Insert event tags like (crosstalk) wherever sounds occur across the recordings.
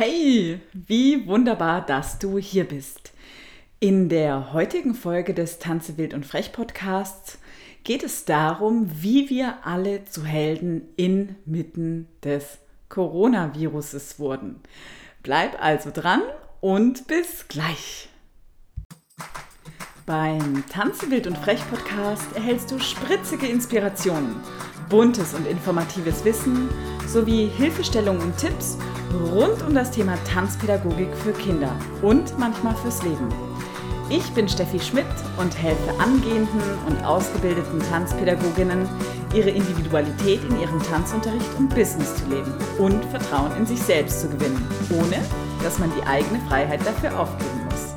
Hey, wie wunderbar, dass du hier bist. In der heutigen Folge des Tanze wild und frech Podcasts geht es darum, wie wir alle zu Helden inmitten des Coronaviruses wurden. Bleib also dran und bis gleich. Beim Tanze wild und frech Podcast erhältst du spritzige Inspirationen, buntes und informatives Wissen sowie Hilfestellungen und Tipps rund um das Thema Tanzpädagogik für Kinder und manchmal fürs Leben. Ich bin Steffi Schmidt und helfe angehenden und ausgebildeten Tanzpädagoginnen, ihre Individualität in ihrem Tanzunterricht und Business zu leben und Vertrauen in sich selbst zu gewinnen, ohne dass man die eigene Freiheit dafür aufgeben muss.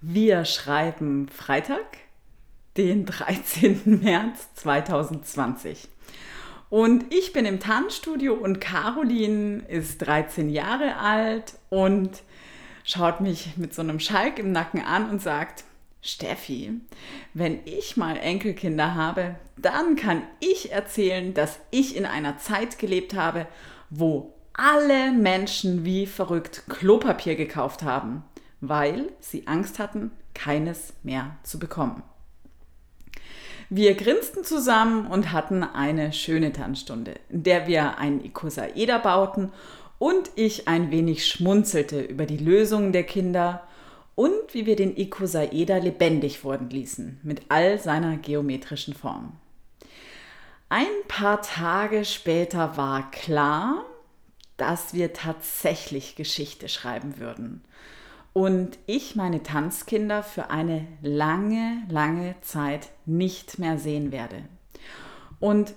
Wir schreiben Freitag, den 13. März 2020. Und ich bin im Tanzstudio und Caroline ist 13 Jahre alt und schaut mich mit so einem Schalk im Nacken an und sagt, Steffi, wenn ich mal Enkelkinder habe, dann kann ich erzählen, dass ich in einer Zeit gelebt habe, wo alle Menschen wie verrückt Klopapier gekauft haben, weil sie Angst hatten, keines mehr zu bekommen. Wir grinsten zusammen und hatten eine schöne Tanzstunde, in der wir einen Ikosaeder bauten und ich ein wenig schmunzelte über die Lösungen der Kinder und wie wir den Ikosaeder lebendig worden ließen, mit all seiner geometrischen Form. Ein paar Tage später war klar, dass wir tatsächlich Geschichte schreiben würden und ich meine Tanzkinder für eine lange, lange Zeit nicht mehr sehen werde. Und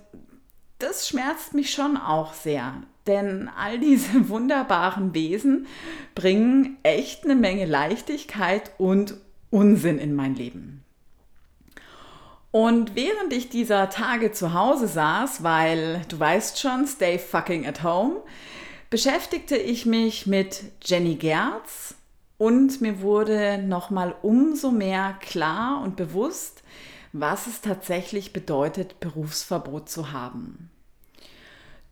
das schmerzt mich schon auch sehr, denn all diese (laughs) wunderbaren Wesen bringen echt eine Menge Leichtigkeit und Unsinn in mein Leben. Und während ich dieser Tage zu Hause saß, weil du weißt schon, stay fucking at home, beschäftigte ich mich mit Jenny Gerz, und mir wurde nochmal umso mehr klar und bewusst, was es tatsächlich bedeutet, Berufsverbot zu haben.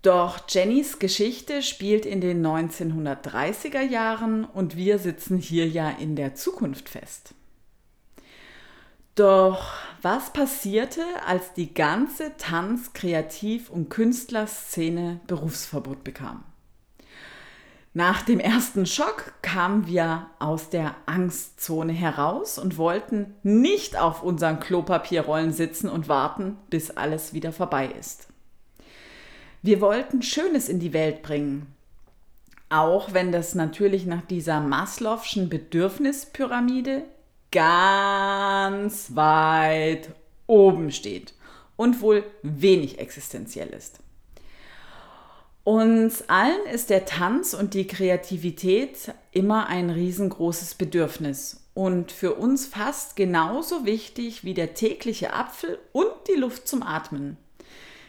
Doch Jennys Geschichte spielt in den 1930er Jahren und wir sitzen hier ja in der Zukunft fest. Doch was passierte, als die ganze Tanz-, Kreativ- und Künstlerszene Berufsverbot bekam? Nach dem ersten Schock kamen wir aus der Angstzone heraus und wollten nicht auf unseren Klopapierrollen sitzen und warten, bis alles wieder vorbei ist. Wir wollten Schönes in die Welt bringen, auch wenn das natürlich nach dieser Maslow'schen Bedürfnispyramide ganz weit oben steht und wohl wenig existenziell ist. Uns allen ist der Tanz und die Kreativität immer ein riesengroßes Bedürfnis und für uns fast genauso wichtig wie der tägliche Apfel und die Luft zum Atmen.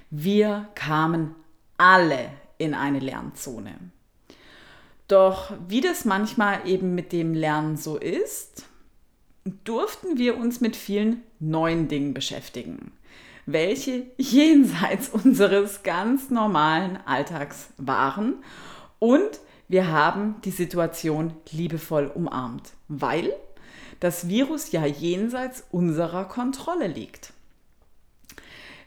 Wir kamen alle in eine Lernzone. Doch wie das manchmal eben mit dem Lernen so ist, durften wir uns mit vielen neuen Dingen beschäftigen welche jenseits (laughs) unseres ganz normalen Alltags waren. Und wir haben die Situation liebevoll umarmt, weil das Virus ja jenseits unserer Kontrolle liegt.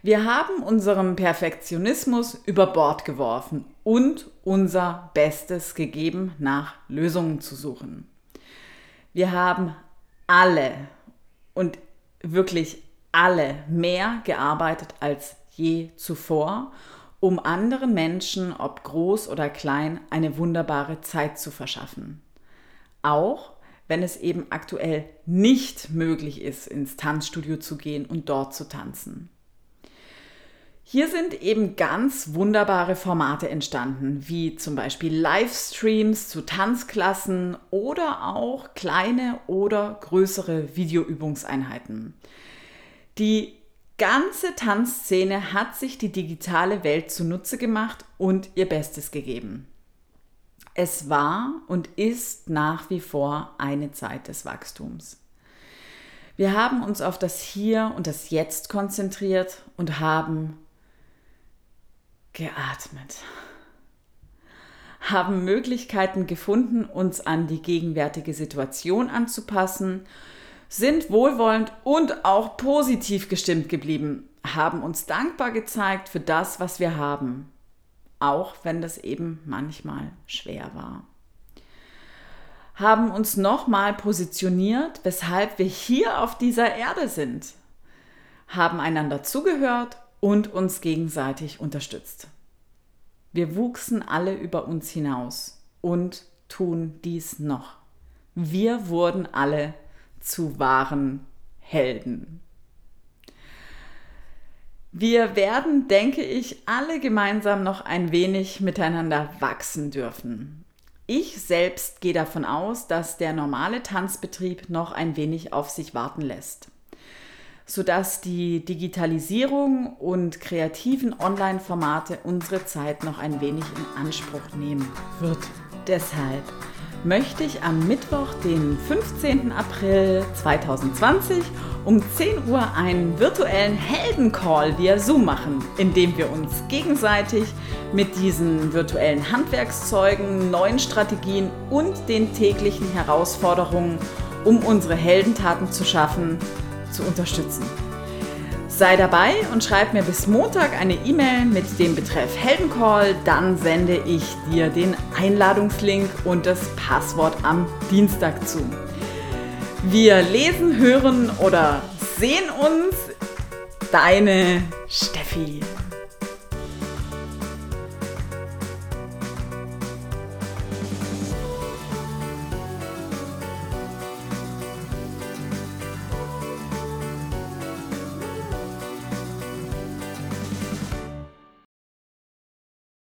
Wir haben unserem Perfektionismus über Bord geworfen und unser Bestes gegeben, nach Lösungen zu suchen. Wir haben alle und wirklich alle mehr gearbeitet als je zuvor, um anderen Menschen, ob groß oder klein, eine wunderbare Zeit zu verschaffen. Auch wenn es eben aktuell nicht möglich ist, ins Tanzstudio zu gehen und dort zu tanzen. Hier sind eben ganz wunderbare Formate entstanden, wie zum Beispiel Livestreams zu Tanzklassen oder auch kleine oder größere Videoübungseinheiten. Die ganze Tanzszene hat sich die digitale Welt zunutze gemacht und ihr Bestes gegeben. Es war und ist nach wie vor eine Zeit des Wachstums. Wir haben uns auf das Hier und das Jetzt konzentriert und haben geatmet. haben Möglichkeiten gefunden, uns an die gegenwärtige Situation anzupassen, sind wohlwollend und auch positiv gestimmt geblieben, haben uns dankbar gezeigt für das, was wir haben, auch wenn das eben manchmal schwer war. Haben uns nochmal positioniert, weshalb wir hier auf dieser Erde sind, haben einander zugehört und uns gegenseitig unterstützt. Wir wuchsen alle über uns hinaus und tun dies noch. Wir wurden alle zu wahren Helden. Wir werden, denke ich, alle gemeinsam noch ein wenig miteinander wachsen dürfen. Ich selbst gehe davon aus, dass der normale Tanzbetrieb noch ein wenig auf sich warten lässt sodass die Digitalisierung und kreativen Online-Formate unsere Zeit noch ein wenig in Anspruch nehmen wird. Deshalb möchte ich am Mittwoch, den 15. April 2020 um 10 Uhr einen virtuellen Heldencall via Zoom machen, in dem wir uns gegenseitig mit diesen virtuellen Handwerkszeugen, neuen Strategien und den täglichen Herausforderungen, um unsere Heldentaten zu schaffen, zu unterstützen. Sei dabei und schreib mir bis Montag eine E-Mail mit dem Betreff Heldencall, dann sende ich dir den Einladungslink und das Passwort am Dienstag zu. Wir lesen, hören oder sehen uns. Deine Steffi.